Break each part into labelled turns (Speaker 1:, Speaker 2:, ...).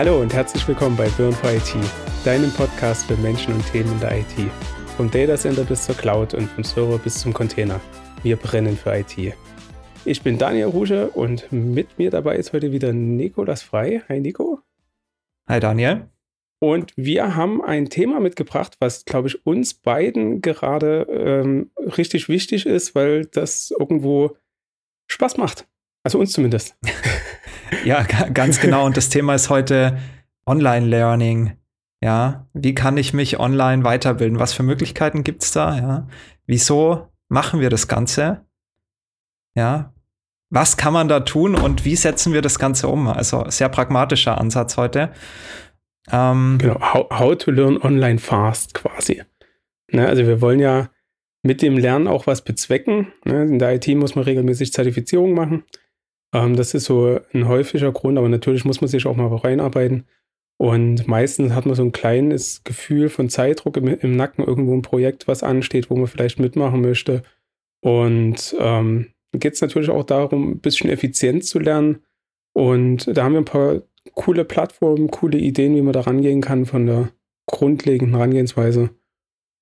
Speaker 1: Hallo und herzlich willkommen bei Burn for IT, deinem Podcast für Menschen und Themen in der IT. Vom Data Center bis zur Cloud und vom Server bis zum Container. Wir brennen für IT. Ich bin Daniel Ruge und mit mir dabei ist heute wieder Nikolas Frei. Hi Nico.
Speaker 2: Hi Daniel.
Speaker 1: Und wir haben ein Thema mitgebracht, was, glaube ich, uns beiden gerade ähm, richtig wichtig ist, weil das irgendwo Spaß macht. Also uns zumindest.
Speaker 2: ja, ganz genau. Und das Thema ist heute Online-Learning. Ja, wie kann ich mich online weiterbilden? Was für Möglichkeiten gibt es da? Ja, wieso machen wir das Ganze? Ja, was kann man da tun und wie setzen wir das Ganze um? Also sehr pragmatischer Ansatz heute.
Speaker 1: Ähm, genau, how, how, to learn online fast quasi. Ne, also wir wollen ja mit dem Lernen auch was bezwecken. Ne? In der IT muss man regelmäßig Zertifizierung machen. Ähm, das ist so ein häufiger Grund, aber natürlich muss man sich auch mal reinarbeiten. Und meistens hat man so ein kleines Gefühl von Zeitdruck im, im Nacken, irgendwo ein Projekt, was ansteht, wo man vielleicht mitmachen möchte. Und ähm, geht es natürlich auch darum, ein bisschen effizient zu lernen. Und da haben wir ein paar coole Plattformen, coole Ideen, wie man da rangehen kann von der grundlegenden Herangehensweise.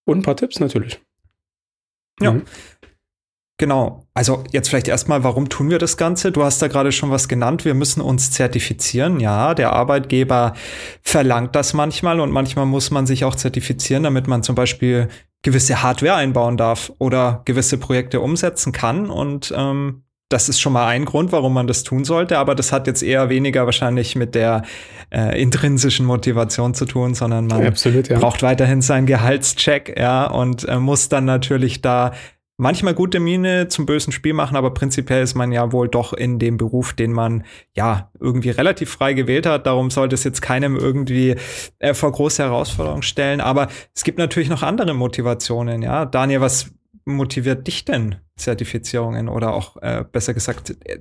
Speaker 1: Und ein paar Tipps natürlich.
Speaker 2: Ja. Mhm. Genau. Also jetzt vielleicht erstmal, warum tun wir das Ganze? Du hast da gerade schon was genannt. Wir müssen uns zertifizieren. Ja, der Arbeitgeber verlangt das manchmal und manchmal muss man sich auch zertifizieren, damit man zum Beispiel gewisse Hardware einbauen darf oder gewisse Projekte umsetzen kann. Und ähm, das ist schon mal ein Grund, warum man das tun sollte, aber das hat jetzt eher weniger wahrscheinlich mit der äh, intrinsischen Motivation zu tun, sondern man Absolut, ja. braucht weiterhin seinen Gehaltscheck, ja, und äh, muss dann natürlich da manchmal gute Miene zum bösen Spiel machen, aber prinzipiell ist man ja wohl doch in dem Beruf, den man ja irgendwie relativ frei gewählt hat. Darum sollte es jetzt keinem irgendwie äh, vor große Herausforderungen stellen. Aber es gibt natürlich noch andere Motivationen, ja. Daniel, was motiviert dich denn, Zertifizierungen oder auch äh, besser gesagt, äh,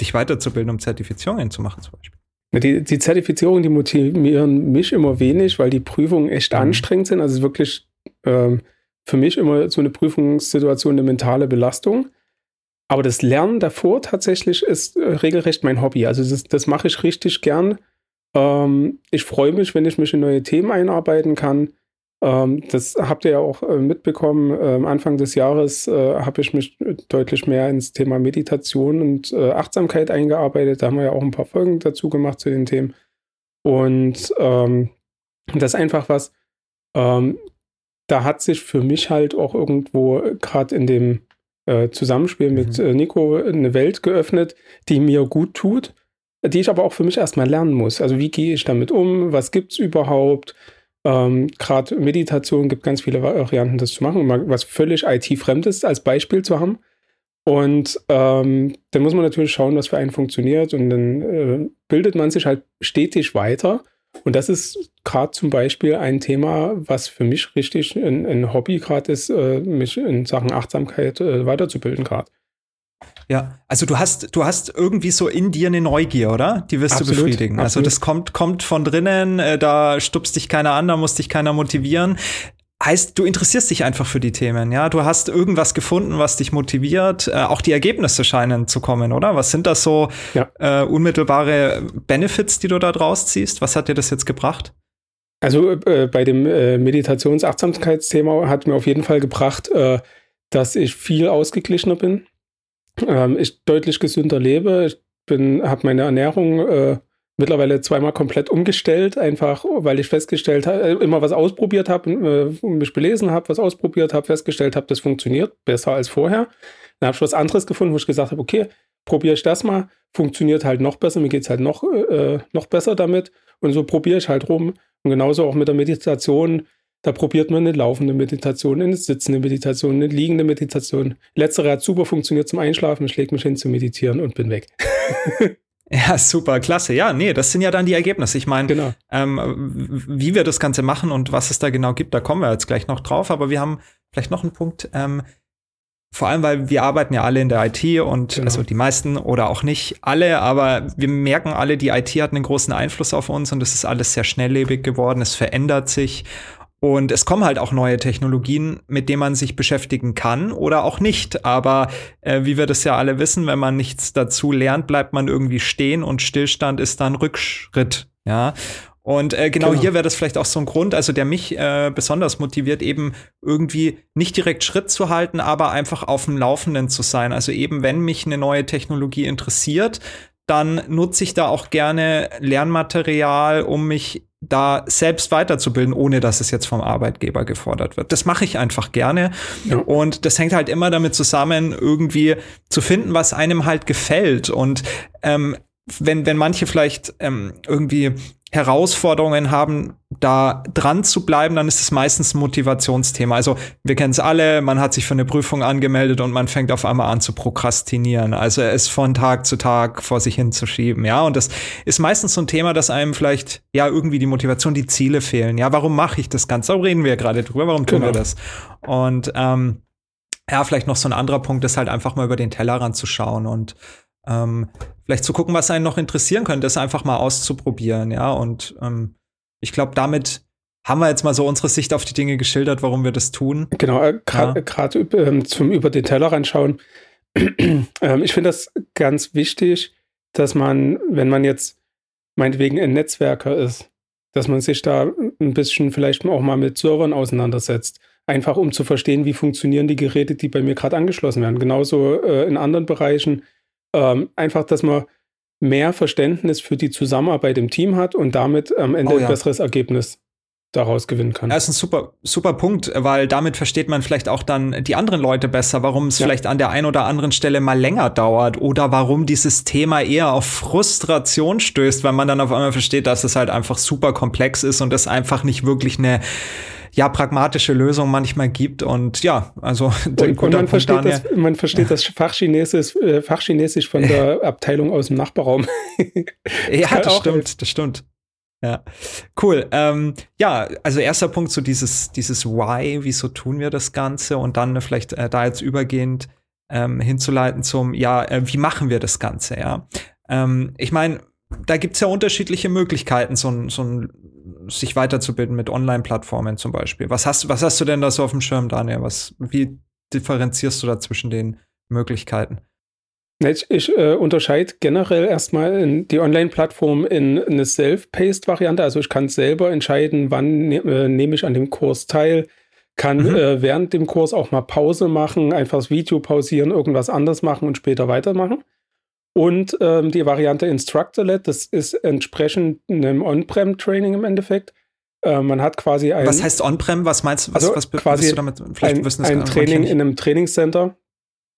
Speaker 2: dich weiterzubilden, um Zertifizierungen zu machen zum Beispiel?
Speaker 1: Die, die Zertifizierungen, die motivieren mich immer wenig, weil die Prüfungen echt mhm. anstrengend sind. Also wirklich ähm, für mich immer so eine Prüfungssituation eine mentale Belastung. Aber das Lernen davor tatsächlich ist äh, regelrecht mein Hobby. Also das, das mache ich richtig gern. Ähm, ich freue mich, wenn ich mich in neue Themen einarbeiten kann. Ähm, das habt ihr ja auch äh, mitbekommen. Ähm, Anfang des Jahres äh, habe ich mich deutlich mehr ins Thema Meditation und äh, Achtsamkeit eingearbeitet. Da haben wir ja auch ein paar Folgen dazu gemacht zu den Themen. Und ähm, das ist einfach was, ähm, da hat sich für mich halt auch irgendwo gerade in dem äh, Zusammenspiel mhm. mit äh, Nico eine Welt geöffnet, die mir gut tut, die ich aber auch für mich erstmal lernen muss. Also wie gehe ich damit um? Was gibt es überhaupt? Ähm, gerade Meditation gibt ganz viele Varianten, das zu machen, um was völlig IT-Fremdes als Beispiel zu haben. Und ähm, dann muss man natürlich schauen, was für einen funktioniert. Und dann äh, bildet man sich halt stetig weiter. Und das ist gerade zum Beispiel ein Thema, was für mich richtig ein, ein Hobby gerade ist, äh, mich in Sachen Achtsamkeit äh, weiterzubilden gerade.
Speaker 2: Ja, also du hast, du hast irgendwie so in dir eine Neugier, oder? Die wirst absolut, du befriedigen. Also absolut. Also das kommt, kommt von drinnen, äh, da stupst dich keiner an, da muss dich keiner motivieren heißt, du interessierst dich einfach für die Themen, ja. Du hast irgendwas gefunden, was dich motiviert. Äh, auch die Ergebnisse scheinen zu kommen, oder? Was sind das so ja. äh, unmittelbare Benefits, die du da draus ziehst? Was hat dir das jetzt gebracht?
Speaker 1: Also äh, bei dem äh, Meditations-Achtsamkeitsthema hat mir auf jeden Fall gebracht, äh, dass ich viel ausgeglichener bin. Ähm, ich deutlich gesünder lebe. Ich bin, habe meine Ernährung äh, mittlerweile zweimal komplett umgestellt, einfach weil ich festgestellt habe, äh, immer was ausprobiert habe, äh, mich belesen habe, was ausprobiert habe, festgestellt habe, das funktioniert besser als vorher. Dann habe ich was anderes gefunden, wo ich gesagt habe, okay, probiere ich das mal, funktioniert halt noch besser, mir geht es halt noch, äh, noch besser damit. Und so probiere ich halt rum. Und genauso auch mit der Meditation. Da probiert man eine laufende Meditation, eine sitzende Meditation, eine liegende Meditation. Letztere hat super funktioniert zum Einschlafen. Ich lege mich hin zu meditieren und bin weg.
Speaker 2: Ja, super, klasse. Ja, nee, das sind ja dann die Ergebnisse. Ich meine, genau. ähm, wie wir das Ganze machen und was es da genau gibt, da kommen wir jetzt gleich noch drauf. Aber wir haben vielleicht noch einen Punkt. Ähm, vor allem, weil wir arbeiten ja alle in der IT und genau. also die meisten oder auch nicht alle, aber wir merken alle, die IT hat einen großen Einfluss auf uns und es ist alles sehr schnelllebig geworden. Es verändert sich und es kommen halt auch neue Technologien, mit denen man sich beschäftigen kann oder auch nicht. Aber äh, wie wir das ja alle wissen, wenn man nichts dazu lernt, bleibt man irgendwie stehen und Stillstand ist dann Rückschritt. Ja. Und äh, genau, genau, hier wäre das vielleicht auch so ein Grund, also der mich äh, besonders motiviert, eben irgendwie nicht direkt Schritt zu halten, aber einfach auf dem Laufenden zu sein. Also eben, wenn mich eine neue Technologie interessiert, dann nutze ich da auch gerne Lernmaterial, um mich da selbst weiterzubilden, ohne dass es jetzt vom Arbeitgeber gefordert wird. Das mache ich einfach gerne. Ja. Und das hängt halt immer damit zusammen, irgendwie zu finden, was einem halt gefällt. Und ähm, wenn, wenn manche vielleicht ähm, irgendwie Herausforderungen haben, da dran zu bleiben, dann ist es meistens ein Motivationsthema. Also wir kennen es alle, man hat sich für eine Prüfung angemeldet und man fängt auf einmal an zu prokrastinieren, also es von Tag zu Tag vor sich hinzuschieben, ja. Und das ist meistens so ein Thema, dass einem vielleicht ja irgendwie die Motivation, die Ziele fehlen. Ja, warum mache ich das Ganze? Da reden wir ja gerade drüber, warum tun genau. wir das? Und ähm, ja, vielleicht noch so ein anderer Punkt ist halt einfach mal über den Tellerrand zu schauen und ähm, vielleicht zu gucken, was einen noch interessieren könnte, das einfach mal auszuprobieren, ja. Und ähm, ich glaube, damit haben wir jetzt mal so unsere Sicht auf die Dinge geschildert, warum wir das tun.
Speaker 1: Genau, äh, gerade ja. ähm, zum über den Teller reinschauen. ähm, ich finde das ganz wichtig, dass man, wenn man jetzt meinetwegen ein Netzwerker ist, dass man sich da ein bisschen vielleicht auch mal mit Servern auseinandersetzt. Einfach um zu verstehen, wie funktionieren die Geräte, die bei mir gerade angeschlossen werden. Genauso äh, in anderen Bereichen ähm, einfach, dass man mehr Verständnis für die Zusammenarbeit im Team hat und damit am Ende oh, ja. ein besseres Ergebnis daraus gewinnen kann.
Speaker 2: Das ist ein super, super Punkt, weil damit versteht man vielleicht auch dann die anderen Leute besser, warum es ja. vielleicht an der einen oder anderen Stelle mal länger dauert oder warum dieses Thema eher auf Frustration stößt, weil man dann auf einmal versteht, dass es halt einfach super komplex ist und es einfach nicht wirklich eine ja pragmatische Lösung manchmal gibt und ja, also
Speaker 1: und, und man, versteht das, man versteht das Fachchinesisch, äh, Fachchinesisch von der Abteilung aus dem Nachbarraum.
Speaker 2: ja, das stimmt, das stimmt. Ja, cool. Ähm, ja, also erster Punkt so dieses, dieses Why, wieso tun wir das Ganze und dann vielleicht äh, da jetzt übergehend ähm, hinzuleiten zum, ja, äh, wie machen wir das Ganze, ja. Ähm, ich meine, da gibt's ja unterschiedliche Möglichkeiten, so ein, so ein sich weiterzubilden mit Online-Plattformen zum Beispiel. Was hast, was hast du denn da so auf dem Schirm, Daniel? Was, wie differenzierst du da zwischen den Möglichkeiten?
Speaker 1: Ich, ich äh, unterscheide generell erstmal die Online-Plattform in eine Self-Paced-Variante. Also ich kann selber entscheiden, wann ne, äh, nehme ich an dem Kurs teil, kann mhm. äh, während dem Kurs auch mal Pause machen, einfach das Video pausieren, irgendwas anders machen und später weitermachen. Und ähm, die Variante Instructor-led, das ist entsprechend einem On-Prem-Training im Endeffekt. Äh, man hat quasi ein.
Speaker 2: Was heißt On-Prem? Was meinst du?
Speaker 1: Was, also
Speaker 2: was
Speaker 1: quasi du damit? Vielleicht ein, wissen ein Training in einem Trainingscenter,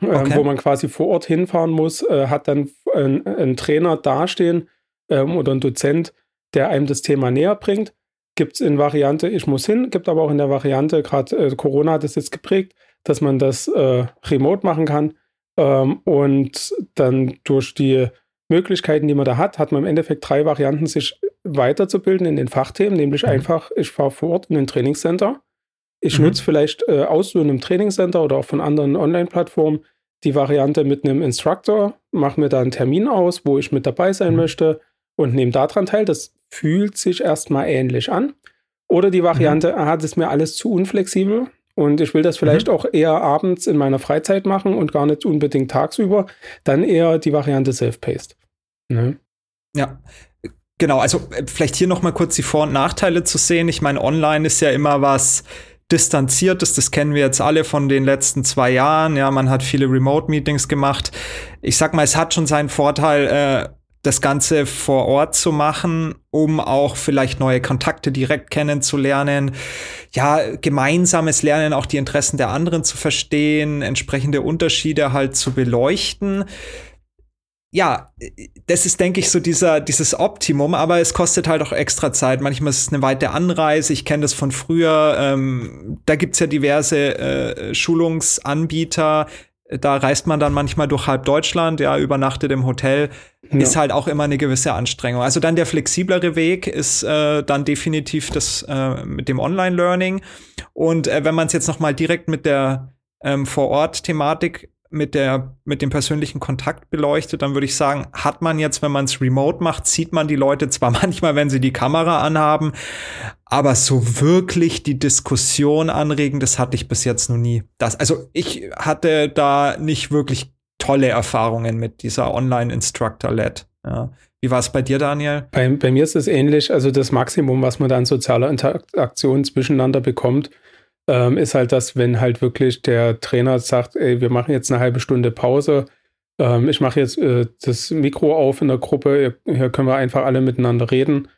Speaker 1: äh, okay. wo man quasi vor Ort hinfahren muss, äh, hat dann einen Trainer dastehen ähm, oder ein Dozent, der einem das Thema näher bringt. Gibt es in Variante, ich muss hin, gibt aber auch in der Variante, gerade äh, Corona hat es jetzt geprägt, dass man das äh, remote machen kann. Ähm, und dann durch die Möglichkeiten, die man da hat, hat man im Endeffekt drei Varianten, sich weiterzubilden in den Fachthemen, nämlich mhm. einfach, ich fahre vor Ort in ein Trainingscenter. Ich mhm. nutze vielleicht äh, aus so einem Trainingscenter oder auch von anderen Online-Plattformen die Variante mit einem Instructor, mache mir da einen Termin aus, wo ich mit dabei sein mhm. möchte und nehme daran teil. Das fühlt sich erstmal ähnlich an. Oder die Variante, mhm. ah, das ist mir alles zu unflexibel. Und ich will das vielleicht mhm. auch eher abends in meiner Freizeit machen und gar nicht unbedingt tagsüber. Dann eher die Variante Self-Paced.
Speaker 2: Ne? Ja. Genau, also äh, vielleicht hier noch mal kurz die Vor- und Nachteile zu sehen. Ich meine, online ist ja immer was distanziertes, das kennen wir jetzt alle von den letzten zwei Jahren. Ja, man hat viele Remote-Meetings gemacht. Ich sag mal, es hat schon seinen Vorteil, äh, das Ganze vor Ort zu machen, um auch vielleicht neue Kontakte direkt kennenzulernen. Ja, gemeinsames Lernen, auch die Interessen der anderen zu verstehen, entsprechende Unterschiede halt zu beleuchten. Ja, das ist, denke ich, so dieser, dieses Optimum, aber es kostet halt auch extra Zeit. Manchmal ist es eine weite Anreise. Ich kenne das von früher. Ähm, da gibt's ja diverse äh, Schulungsanbieter, da reist man dann manchmal durch halb Deutschland, ja, übernachtet im Hotel, ja. ist halt auch immer eine gewisse Anstrengung. Also dann der flexiblere Weg ist äh, dann definitiv das äh, mit dem Online-Learning. Und äh, wenn man es jetzt noch mal direkt mit der ähm, Vor-Ort-Thematik mit der mit dem persönlichen Kontakt beleuchtet, dann würde ich sagen, hat man jetzt, wenn man es remote macht, sieht man die Leute zwar manchmal, wenn sie die Kamera anhaben, aber so wirklich die Diskussion anregen, das hatte ich bis jetzt noch nie. Das, also ich hatte da nicht wirklich tolle Erfahrungen mit dieser Online-Instructor-Led. Ja. Wie war es bei dir, Daniel?
Speaker 1: Bei, bei mir ist es ähnlich. Also das Maximum, was man da an sozialer Interaktion zwischeneinander bekommt, ähm, ist halt das, wenn halt wirklich der Trainer sagt, ey, wir machen jetzt eine halbe Stunde Pause. Ähm, ich mache jetzt äh, das Mikro auf in der Gruppe. Hier können wir einfach alle miteinander reden.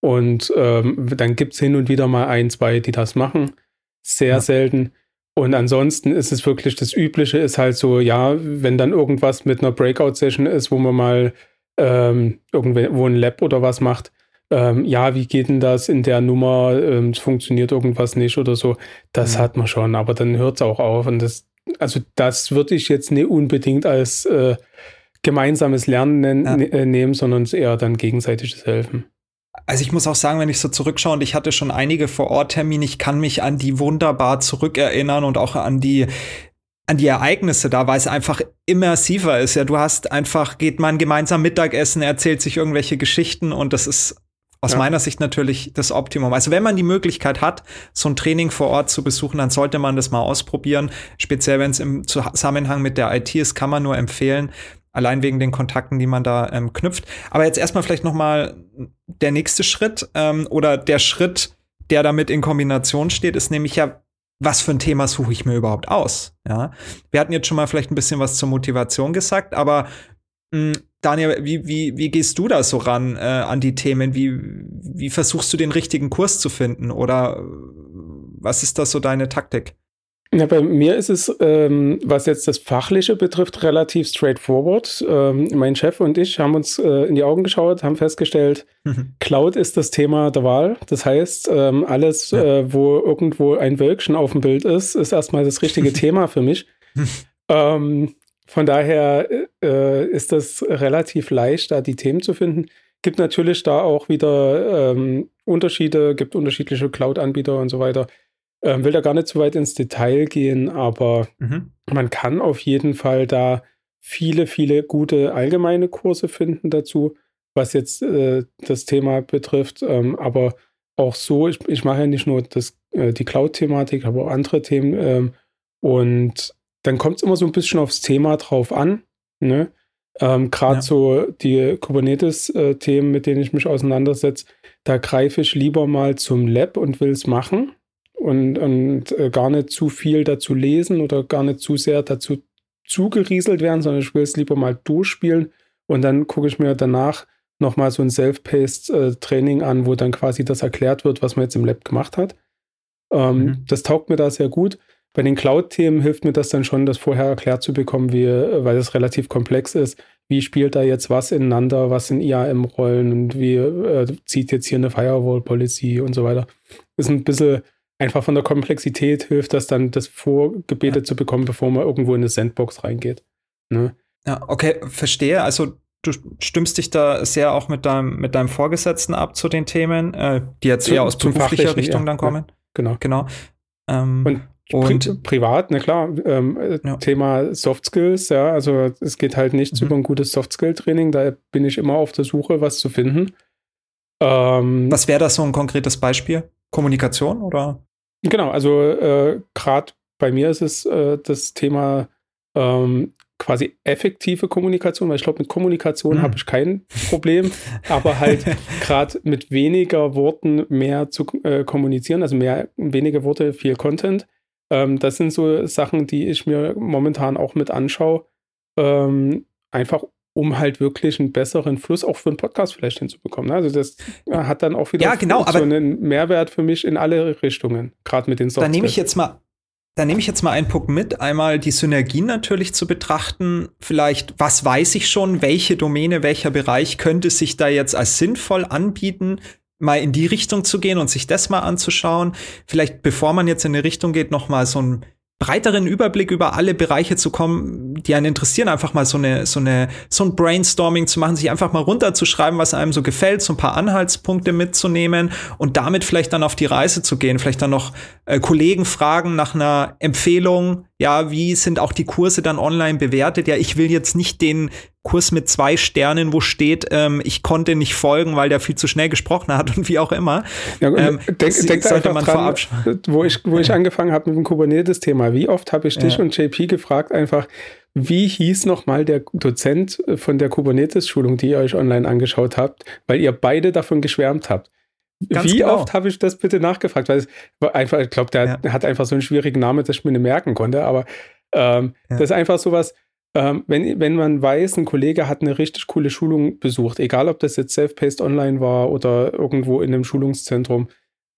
Speaker 1: Und ähm, dann gibt es hin und wieder mal ein, zwei, die das machen. Sehr ja. selten. Und ansonsten ist es wirklich das Übliche, ist halt so, ja, wenn dann irgendwas mit einer Breakout-Session ist, wo man mal ähm, irgendwo ein Lab oder was macht, ähm, ja, wie geht denn das in der Nummer, ähm, funktioniert irgendwas nicht oder so, das mhm. hat man schon, aber dann hört es auch auf. Und das, also das würde ich jetzt nicht unbedingt als äh, gemeinsames Lernen ja. ne, nehmen, sondern eher dann gegenseitiges Helfen.
Speaker 2: Also ich muss auch sagen, wenn ich so zurückschaue und ich hatte schon einige Vor-Ort-Termine, ich kann mich an die wunderbar zurückerinnern und auch an die an die Ereignisse da, weil es einfach immersiver ist. Ja, du hast einfach, geht man gemeinsam Mittagessen, erzählt sich irgendwelche Geschichten und das ist aus ja. meiner Sicht natürlich das Optimum. Also wenn man die Möglichkeit hat, so ein Training vor Ort zu besuchen, dann sollte man das mal ausprobieren. Speziell wenn es im Zusammenhang mit der IT ist, kann man nur empfehlen allein wegen den Kontakten, die man da ähm, knüpft. Aber jetzt erstmal vielleicht noch mal der nächste Schritt ähm, oder der Schritt, der damit in Kombination steht, ist nämlich ja, was für ein Thema suche ich mir überhaupt aus? Ja, wir hatten jetzt schon mal vielleicht ein bisschen was zur Motivation gesagt, aber Daniel, wie, wie, wie gehst du da so ran äh, an die Themen? Wie, wie versuchst du den richtigen Kurs zu finden? Oder was ist da so deine Taktik?
Speaker 1: Ja, bei mir ist es, ähm, was jetzt das Fachliche betrifft, relativ straightforward. Ähm, mein Chef und ich haben uns äh, in die Augen geschaut, haben festgestellt, mhm. Cloud ist das Thema der Wahl. Das heißt, ähm, alles, ja. äh, wo irgendwo ein Wölkchen auf dem Bild ist, ist erstmal das richtige Thema für mich. Ähm, von daher äh, ist das relativ leicht, da die Themen zu finden. Gibt natürlich da auch wieder ähm, Unterschiede, gibt unterschiedliche Cloud-Anbieter und so weiter. Ähm, will da gar nicht zu weit ins Detail gehen, aber mhm. man kann auf jeden Fall da viele, viele gute allgemeine Kurse finden dazu, was jetzt äh, das Thema betrifft. Ähm, aber auch so, ich, ich mache ja nicht nur das, äh, die Cloud-Thematik, aber auch andere Themen. Ähm, und dann kommt es immer so ein bisschen aufs Thema drauf an. Ne? Ähm, Gerade ja. so die Kubernetes-Themen, mit denen ich mich auseinandersetze, da greife ich lieber mal zum Lab und will es machen und, und äh, gar nicht zu viel dazu lesen oder gar nicht zu sehr dazu zugerieselt werden, sondern ich will es lieber mal durchspielen und dann gucke ich mir danach nochmal so ein Self-Paced-Training äh, an, wo dann quasi das erklärt wird, was man jetzt im Lab gemacht hat. Ähm, mhm. Das taugt mir da sehr gut. Bei den Cloud-Themen hilft mir das dann schon, das vorher erklärt zu bekommen, wie, weil es relativ komplex ist. Wie spielt da jetzt was ineinander, was in IAM-Rollen und wie äh, zieht jetzt hier eine Firewall-Policy und so weiter. Ist ein bisschen einfach von der Komplexität hilft das dann, das vorgebetet ja. zu bekommen, bevor man irgendwo in eine Sandbox reingeht. Ne?
Speaker 2: Ja, okay, verstehe. Also du stimmst dich da sehr auch mit deinem, mit deinem Vorgesetzten ab zu den Themen, äh, die jetzt eher aus beruflicher Richtung ja, dann kommen. Ja,
Speaker 1: genau.
Speaker 2: Genau.
Speaker 1: Ähm, und und Pri privat, na klar, ähm, ja. Thema Soft Skills, ja, also es geht halt nichts mhm. über ein gutes Soft Skill Training, da bin ich immer auf der Suche, was zu finden.
Speaker 2: Ähm, was wäre das so ein konkretes Beispiel? Kommunikation oder?
Speaker 1: Genau, also äh, gerade bei mir ist es äh, das Thema ähm, quasi effektive Kommunikation, weil ich glaube, mit Kommunikation mhm. habe ich kein Problem, aber halt gerade mit weniger Worten mehr zu äh, kommunizieren, also mehr, weniger Worte, viel Content. Ähm, das sind so Sachen, die ich mir momentan auch mit anschaue. Ähm, einfach um halt wirklich einen besseren Fluss auch für einen Podcast vielleicht hinzubekommen. Ne? Also das hat dann auch wieder
Speaker 2: ja, genau,
Speaker 1: so einen Mehrwert für mich in alle Richtungen, gerade mit den
Speaker 2: Software. Da nehme ich jetzt mal da nehme ich jetzt mal einen Punkt mit, einmal die Synergien natürlich zu betrachten. Vielleicht, was weiß ich schon, welche Domäne, welcher Bereich könnte sich da jetzt als sinnvoll anbieten, mal in die Richtung zu gehen und sich das mal anzuschauen. Vielleicht, bevor man jetzt in eine Richtung geht, noch mal so ein breiteren Überblick über alle Bereiche zu kommen, die einen interessieren, einfach mal so eine, so eine, so ein Brainstorming zu machen, sich einfach mal runterzuschreiben, was einem so gefällt, so ein paar Anhaltspunkte mitzunehmen und damit vielleicht dann auf die Reise zu gehen, vielleicht dann noch äh, Kollegen fragen nach einer Empfehlung, ja, wie sind auch die Kurse dann online bewertet? Ja, ich will jetzt nicht den Kurs mit zwei Sternen, wo steht, ähm, ich konnte nicht folgen, weil der viel zu schnell gesprochen hat und wie auch immer.
Speaker 1: Ja, ähm, denk, denk sollte man dran, wo ich, wo ich angefangen habe mit dem Kubernetes-Thema. Wie oft habe ich dich ja. und JP gefragt, einfach, wie hieß nochmal der Dozent von der Kubernetes-Schulung, die ihr euch online angeschaut habt, weil ihr beide davon geschwärmt habt? Ganz Wie genau. oft habe ich das bitte nachgefragt? Weil es war einfach, ich glaube, der ja. hat einfach so einen schwierigen Namen, dass ich mir nicht merken konnte. Aber ähm, ja. das ist einfach sowas, ähm, wenn, wenn man weiß, ein Kollege hat eine richtig coole Schulung besucht, egal ob das jetzt Self-Paced online war oder irgendwo in einem Schulungszentrum,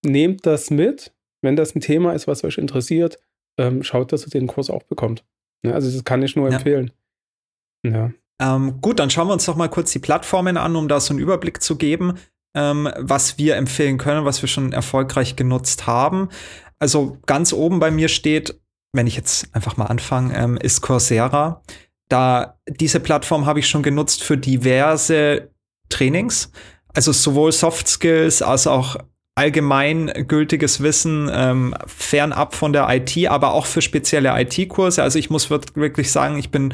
Speaker 1: nehmt das mit. Wenn das ein Thema ist, was euch interessiert, ähm, schaut, dass ihr den Kurs auch bekommt. Ja, also das kann ich nur ja. empfehlen.
Speaker 2: Ja. Ähm, gut, dann schauen wir uns doch mal kurz die Plattformen an, um da so einen Überblick zu geben ähm, was wir empfehlen können, was wir schon erfolgreich genutzt haben. Also ganz oben bei mir steht, wenn ich jetzt einfach mal anfange, ähm, ist Coursera. Da diese Plattform habe ich schon genutzt für diverse Trainings, also sowohl Soft Skills als auch allgemeingültiges Wissen ähm, fernab von der IT, aber auch für spezielle IT-Kurse. Also ich muss wirklich sagen, ich bin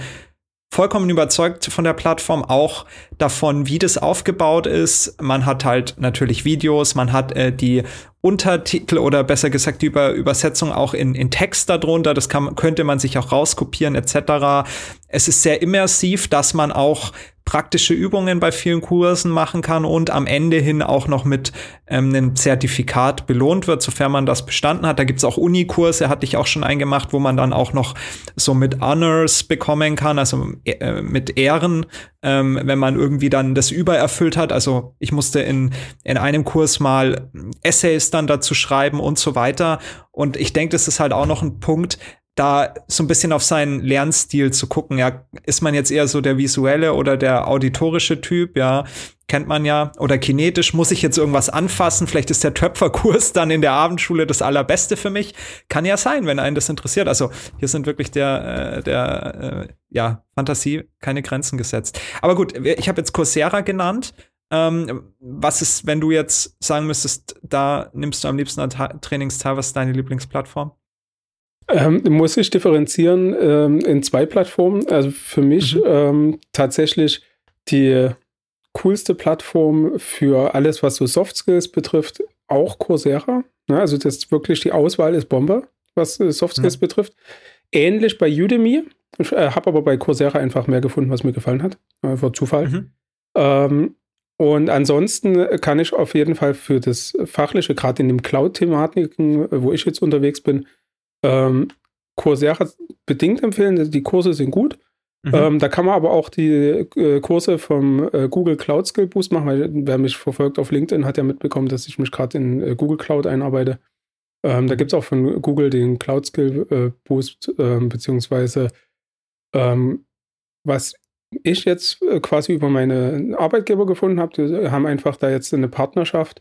Speaker 2: vollkommen überzeugt von der Plattform, auch davon, wie das aufgebaut ist. Man hat halt natürlich Videos, man hat äh, die Untertitel oder besser gesagt die Über Übersetzung auch in, in Text darunter. Das kann, könnte man sich auch rauskopieren etc. Es ist sehr immersiv, dass man auch praktische Übungen bei vielen Kursen machen kann und am Ende hin auch noch mit ähm, einem Zertifikat belohnt wird, sofern man das bestanden hat. Da gibt's auch Unikurse, hatte ich auch schon eingemacht, wo man dann auch noch so mit Honors bekommen kann, also äh, mit Ehren, ähm, wenn man irgendwie dann das übererfüllt hat. Also ich musste in, in einem Kurs mal Essays dann dazu schreiben und so weiter. Und ich denke, das ist halt auch noch ein Punkt, da so ein bisschen auf seinen Lernstil zu gucken. Ja, ist man jetzt eher so der visuelle oder der auditorische Typ? Ja, kennt man ja. Oder kinetisch muss ich jetzt irgendwas anfassen. Vielleicht ist der Töpferkurs dann in der Abendschule das allerbeste für mich. Kann ja sein, wenn einen das interessiert. Also hier sind wirklich der, äh, der, äh, ja, Fantasie keine Grenzen gesetzt. Aber gut, ich habe jetzt Coursera genannt. Ähm, was ist, wenn du jetzt sagen müsstest, da nimmst du am liebsten an Trainingsteil, was ist deine Lieblingsplattform?
Speaker 1: Ähm, muss ich differenzieren ähm, in zwei Plattformen. Also für mich mhm. ähm, tatsächlich die coolste Plattform für alles, was so Soft Skills betrifft, auch Coursera. Ne? Also das ist wirklich die Auswahl ist Bombe, was äh, Soft Skills mhm. betrifft. Ähnlich bei Udemy. Ich äh, habe aber bei Coursera einfach mehr gefunden, was mir gefallen hat. Einfach Zufall. Mhm. Ähm, und ansonsten kann ich auf jeden Fall für das Fachliche, gerade in den Cloud-Thematiken, wo ich jetzt unterwegs bin, ähm, Coursera bedingt empfehlen. Die Kurse sind gut. Mhm. Ähm, da kann man aber auch die äh, Kurse vom äh, Google Cloud Skill Boost machen, weil wer mich verfolgt auf LinkedIn hat ja mitbekommen, dass ich mich gerade in äh, Google Cloud einarbeite. Ähm, da gibt es auch von Google den Cloud Skill äh, Boost, ähm, beziehungsweise ähm, was ich jetzt äh, quasi über meine Arbeitgeber gefunden habe, die haben einfach da jetzt eine Partnerschaft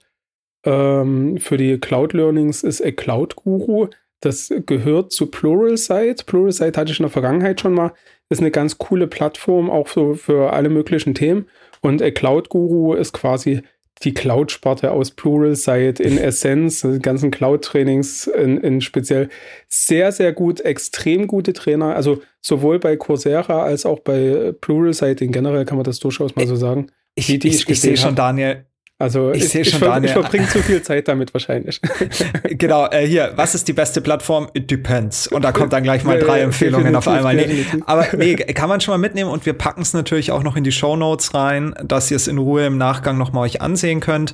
Speaker 1: ähm, für die Cloud Learnings, ist a Cloud Guru. Das gehört zu Pluralsight. Pluralsight hatte ich in der Vergangenheit schon mal. Ist eine ganz coole Plattform, auch so für alle möglichen Themen. Und Cloud Guru ist quasi die Cloud-Sparte aus Pluralsight in Essenz, die ganzen Cloud-Trainings in, in, speziell sehr, sehr gut, extrem gute Trainer. Also sowohl bei Coursera als auch bei Pluralsight in generell kann man das durchaus mal so sagen.
Speaker 2: Ich, ich, ich, ich sehe schon, Daniel,
Speaker 1: also ich, ich, ich, ver ich verbringe zu viel Zeit damit wahrscheinlich.
Speaker 2: genau, äh, hier, was ist die beste Plattform? It depends. Und da kommt dann gleich mal drei Empfehlungen auf einmal. Nee, aber nee, kann man schon mal mitnehmen und wir packen es natürlich auch noch in die Show Notes rein, dass ihr es in Ruhe im Nachgang noch mal euch ansehen könnt.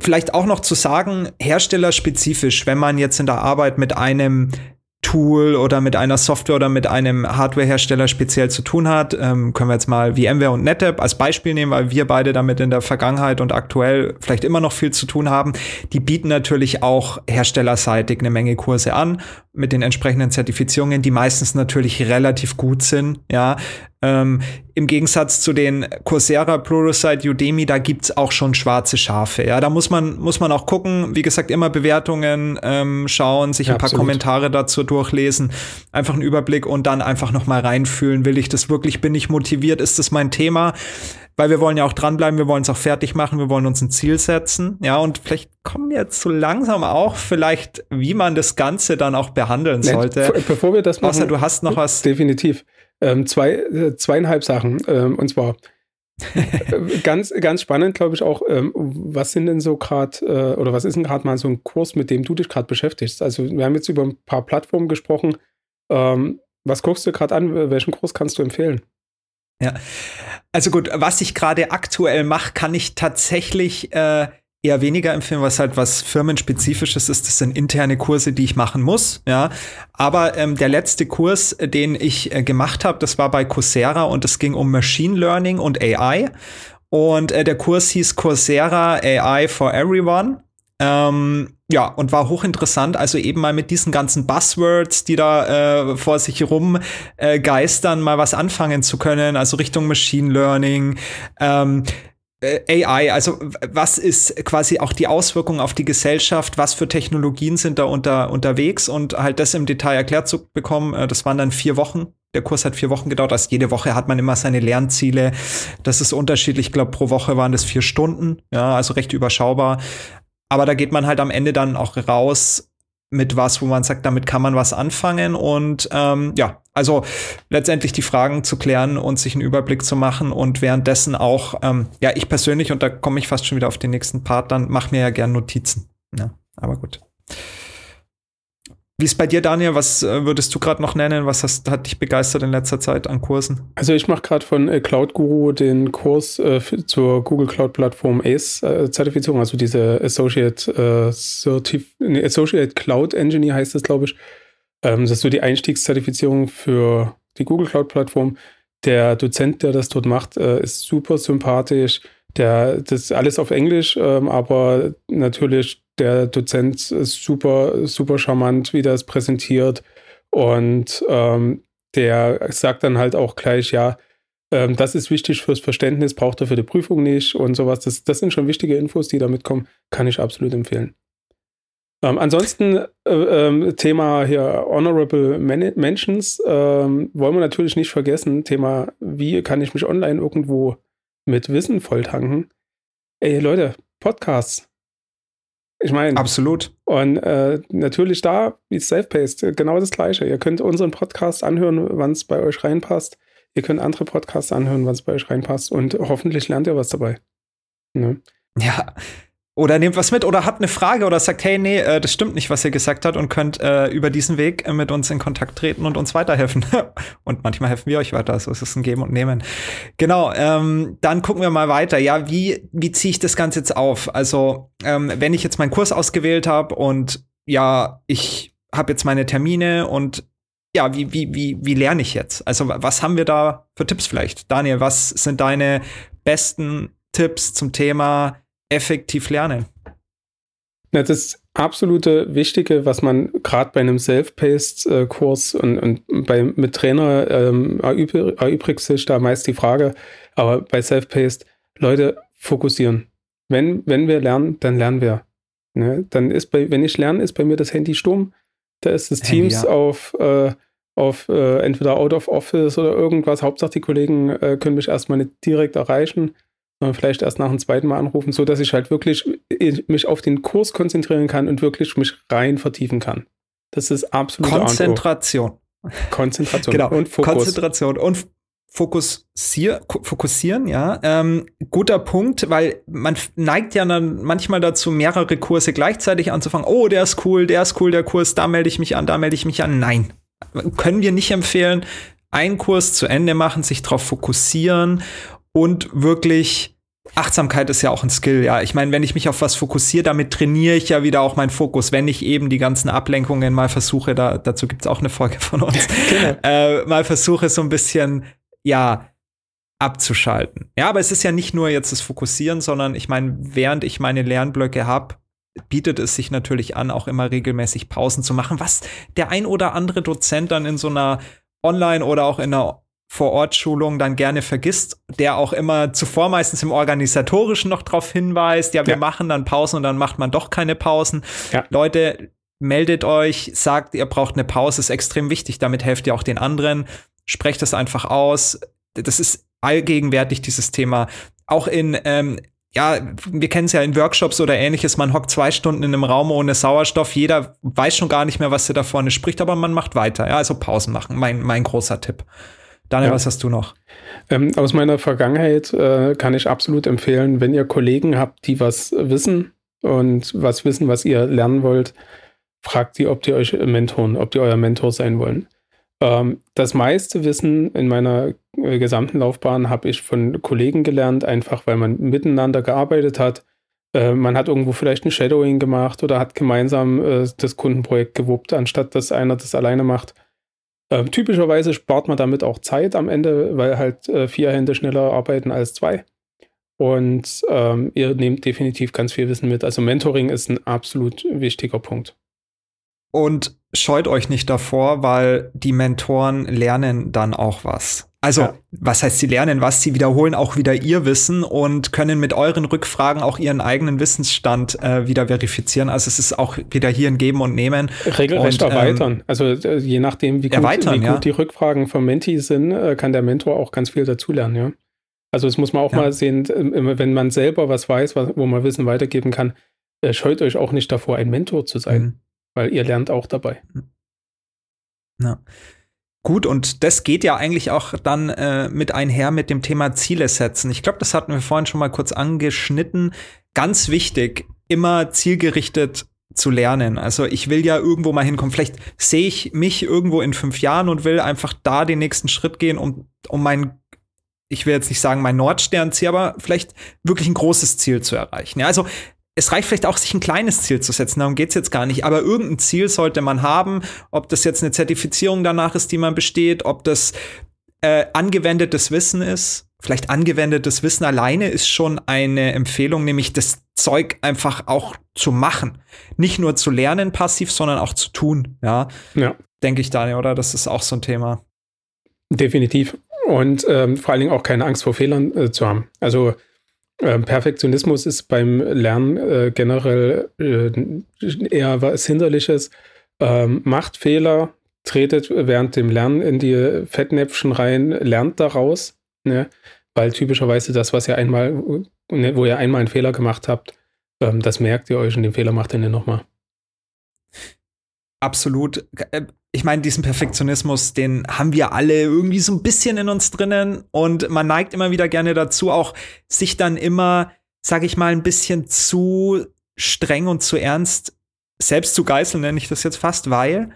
Speaker 2: Vielleicht auch noch zu sagen, herstellerspezifisch, wenn man jetzt in der Arbeit mit einem Tool oder mit einer Software oder mit einem Hardwarehersteller speziell zu tun hat. Ähm, können wir jetzt mal VMware und NetApp als Beispiel nehmen, weil wir beide damit in der Vergangenheit und aktuell vielleicht immer noch viel zu tun haben. Die bieten natürlich auch herstellerseitig eine Menge Kurse an mit den entsprechenden Zertifizierungen, die meistens natürlich relativ gut sind. Ja, ähm, Im Gegensatz zu den Coursera, Pluralsight, Udemy, da gibt's auch schon schwarze Schafe. Ja, da muss man, muss man auch gucken, wie gesagt, immer Bewertungen ähm, schauen, sich ja, ein paar absolut. Kommentare dazu durchlesen, einfach einen Überblick und dann einfach noch mal reinfühlen. Will ich das wirklich? Bin ich motiviert? Ist das mein Thema? Weil wir wollen ja auch dranbleiben, wir wollen es auch fertig machen, wir wollen uns ein Ziel setzen. Ja, und vielleicht kommen wir jetzt so langsam auch vielleicht, wie man das Ganze dann auch behandeln sollte.
Speaker 1: Bevor wir das machen.
Speaker 2: Außer du hast noch was.
Speaker 1: Definitiv. Ähm, zwei, äh, zweieinhalb Sachen. Ähm, und zwar ganz, ganz spannend, glaube ich, auch, ähm, was sind denn so gerade, äh, oder was ist denn gerade mal so ein Kurs, mit dem du dich gerade beschäftigst? Also, wir haben jetzt über ein paar Plattformen gesprochen. Ähm, was guckst du gerade an? Welchen Kurs kannst du empfehlen?
Speaker 2: Ja, also gut, was ich gerade aktuell mache, kann ich tatsächlich äh, eher weniger empfehlen, was halt was firmenspezifisches ist. Das sind interne Kurse, die ich machen muss. Ja, aber ähm, der letzte Kurs, den ich äh, gemacht habe, das war bei Coursera und es ging um Machine Learning und AI. Und äh, der Kurs hieß Coursera AI for Everyone. Ähm, ja, und war hochinteressant, also eben mal mit diesen ganzen Buzzwords, die da äh, vor sich rum äh, geistern, mal was anfangen zu können, also Richtung Machine Learning, ähm, äh, AI, also was ist quasi auch die Auswirkung auf die Gesellschaft, was für Technologien sind da unter, unterwegs und halt das im Detail erklärt zu bekommen, äh, das waren dann vier Wochen. Der Kurs hat vier Wochen gedauert, also jede Woche hat man immer seine Lernziele. Das ist unterschiedlich, ich glaube, pro Woche waren das vier Stunden, ja, also recht überschaubar. Aber da geht man halt am Ende dann auch raus mit was, wo man sagt, damit kann man was anfangen und ähm, ja, also letztendlich die Fragen zu klären und sich einen Überblick zu machen und währenddessen auch, ähm, ja, ich persönlich, und da komme ich fast schon wieder auf den nächsten Part, dann mache mir ja gern Notizen. Ja, aber gut. Wie ist bei dir, Daniel? Was äh, würdest du gerade noch nennen? Was hast, hat dich begeistert in letzter Zeit an Kursen?
Speaker 1: Also ich mache gerade von äh, Cloud Guru den Kurs äh, zur Google Cloud Plattform ACE-Zertifizierung, also diese Associate, äh, nee, Associate Cloud Engineer heißt das, glaube ich. Ähm, das ist so die Einstiegszertifizierung für die Google Cloud Plattform. Der Dozent, der das dort macht, äh, ist super sympathisch. Der, das ist alles auf Englisch, ähm, aber natürlich der Dozent ist super, super charmant, wie es präsentiert. Und ähm, der sagt dann halt auch gleich, ja, ähm, das ist wichtig fürs Verständnis, braucht er für die Prüfung nicht und sowas. Das, das sind schon wichtige Infos, die da mitkommen, kann ich absolut empfehlen. Ähm, ansonsten äh, äh, Thema hier Honorable Man Mentions ähm, wollen wir natürlich nicht vergessen. Thema, wie kann ich mich online irgendwo mit Wissen volltanken? Ey Leute, Podcasts. Ich meine.
Speaker 2: Absolut.
Speaker 1: Und äh, natürlich da, wie Self-Paced, genau das Gleiche. Ihr könnt unseren Podcast anhören, wann es bei euch reinpasst. Ihr könnt andere Podcasts anhören, wann es bei euch reinpasst. Und hoffentlich lernt ihr was dabei.
Speaker 2: Ne? Ja, oder nehmt was mit oder habt eine Frage oder sagt, hey, nee, äh, das stimmt nicht, was ihr gesagt habt und könnt äh, über diesen Weg äh, mit uns in Kontakt treten und uns weiterhelfen. und manchmal helfen wir euch weiter. Also es ist ein Geben und Nehmen. Genau, ähm, dann gucken wir mal weiter. Ja, wie, wie ziehe ich das Ganze jetzt auf? Also, ähm, wenn ich jetzt meinen Kurs ausgewählt habe und ja, ich habe jetzt meine Termine und ja, wie, wie, wie, wie lerne ich jetzt? Also, was haben wir da für Tipps vielleicht? Daniel, was sind deine besten Tipps zum Thema effektiv lernen?
Speaker 1: Ja, das absolute Wichtige, was man gerade bei einem Self-Paced-Kurs und, und bei, mit Trainer ähm, erübrigt sich da meist die Frage, aber bei Self-Paced, Leute, fokussieren. Wenn, wenn wir lernen, dann lernen wir. Ne? Dann ist bei, wenn ich lerne, ist bei mir das Handy stumm. Da ist das Handy, Teams ja. auf, äh, auf äh, entweder out of office oder irgendwas. Hauptsache die Kollegen äh, können mich erstmal nicht direkt erreichen vielleicht erst nach dem zweiten Mal anrufen, so dass ich halt wirklich mich auf den Kurs konzentrieren kann und wirklich mich rein vertiefen kann. Das ist absolut
Speaker 2: Konzentration.
Speaker 1: Konzentration
Speaker 2: genau. und Fokus. Konzentration und Fokussier, fokussieren, ja. Ähm, guter Punkt, weil man neigt ja dann manchmal dazu, mehrere Kurse gleichzeitig anzufangen. Oh, der ist cool, der ist cool, der Kurs, da melde ich mich an, da melde ich mich an. Nein, können wir nicht empfehlen. Einen Kurs zu Ende machen, sich darauf fokussieren und wirklich Achtsamkeit ist ja auch ein Skill, ja. Ich meine, wenn ich mich auf was fokussiere, damit trainiere ich ja wieder auch meinen Fokus. Wenn ich eben die ganzen Ablenkungen mal versuche, da, dazu gibt's auch eine Folge von uns, genau. äh, mal versuche so ein bisschen, ja, abzuschalten. Ja, aber es ist ja nicht nur jetzt das Fokussieren, sondern ich meine, während ich meine Lernblöcke habe, bietet es sich natürlich an, auch immer regelmäßig Pausen zu machen, was der ein oder andere Dozent dann in so einer Online- oder auch in einer vor-Ort-Schulung dann gerne vergisst, der auch immer zuvor meistens im Organisatorischen noch darauf hinweist, ja, wir ja. machen dann Pausen und dann macht man doch keine Pausen. Ja. Leute, meldet euch, sagt, ihr braucht eine Pause, ist extrem wichtig, damit helft ihr auch den anderen. Sprecht das einfach aus. Das ist allgegenwärtig, dieses Thema. Auch in, ähm, ja, wir kennen es ja in Workshops oder ähnliches, man hockt zwei Stunden in einem Raum ohne Sauerstoff, jeder weiß schon gar nicht mehr, was er da vorne spricht, aber man macht weiter. Ja, also Pausen machen, mein, mein großer Tipp Daniel, ja. was hast du noch?
Speaker 1: Ähm, aus meiner Vergangenheit äh, kann ich absolut empfehlen, wenn ihr Kollegen habt, die was wissen und was wissen, was ihr lernen wollt, fragt sie, ob die euch mentoren, ob die euer Mentor sein wollen. Ähm, das meiste Wissen in meiner äh, gesamten Laufbahn habe ich von Kollegen gelernt, einfach weil man miteinander gearbeitet hat. Äh, man hat irgendwo vielleicht ein Shadowing gemacht oder hat gemeinsam äh, das Kundenprojekt gewuppt, anstatt dass einer das alleine macht. Ähm, typischerweise spart man damit auch Zeit am Ende, weil halt äh, vier Hände schneller arbeiten als zwei. Und ähm, ihr nehmt definitiv ganz viel Wissen mit. Also Mentoring ist ein absolut wichtiger Punkt
Speaker 2: und scheut euch nicht davor, weil die Mentoren lernen dann auch was. Also, ja. was heißt sie lernen was? Sie wiederholen auch wieder ihr Wissen und können mit euren Rückfragen auch ihren eigenen Wissensstand äh, wieder verifizieren. Also es ist auch wieder hier ein Geben und Nehmen.
Speaker 1: Regelrecht und, ähm, erweitern. Also äh, je nachdem, wie gut, wie gut
Speaker 2: ja.
Speaker 1: die Rückfragen vom Menti sind, äh, kann der Mentor auch ganz viel dazulernen, ja. Also das muss man auch ja. mal sehen, wenn man selber was weiß, wo man Wissen weitergeben kann, äh, scheut euch auch nicht davor, ein Mentor zu sein. Mhm weil ihr lernt auch dabei.
Speaker 2: Ja. Gut, und das geht ja eigentlich auch dann äh, mit einher mit dem Thema Ziele setzen. Ich glaube, das hatten wir vorhin schon mal kurz angeschnitten. Ganz wichtig, immer zielgerichtet zu lernen. Also ich will ja irgendwo mal hinkommen. Vielleicht sehe ich mich irgendwo in fünf Jahren und will einfach da den nächsten Schritt gehen, um, um mein, ich will jetzt nicht sagen mein Nordsternziel, aber vielleicht wirklich ein großes Ziel zu erreichen. Ja, also es reicht vielleicht auch, sich ein kleines Ziel zu setzen, darum geht's jetzt gar nicht, aber irgendein Ziel sollte man haben, ob das jetzt eine Zertifizierung danach ist, die man besteht, ob das äh, angewendetes Wissen ist. Vielleicht angewendetes Wissen alleine ist schon eine Empfehlung, nämlich das Zeug einfach auch zu machen. Nicht nur zu lernen passiv, sondern auch zu tun. Ja, ja. denke ich, Daniel, oder? Das ist auch so ein Thema.
Speaker 1: Definitiv. Und ähm, vor allen Dingen auch keine Angst vor Fehlern äh, zu haben. Also Perfektionismus ist beim Lernen äh, generell äh, eher was Hinderliches. Ähm, macht Fehler, tretet während dem Lernen in die Fettnäpfchen rein, lernt daraus, ne? weil typischerweise das, was ihr einmal, ne, wo ihr einmal einen Fehler gemacht habt, ähm, das merkt ihr euch und den Fehler macht ihr nicht nochmal.
Speaker 2: Absolut. Ich meine, diesen Perfektionismus, den haben wir alle irgendwie so ein bisschen in uns drinnen und man neigt immer wieder gerne dazu, auch sich dann immer, sag ich mal, ein bisschen zu streng und zu ernst selbst zu geißeln, nenne ich das jetzt fast, weil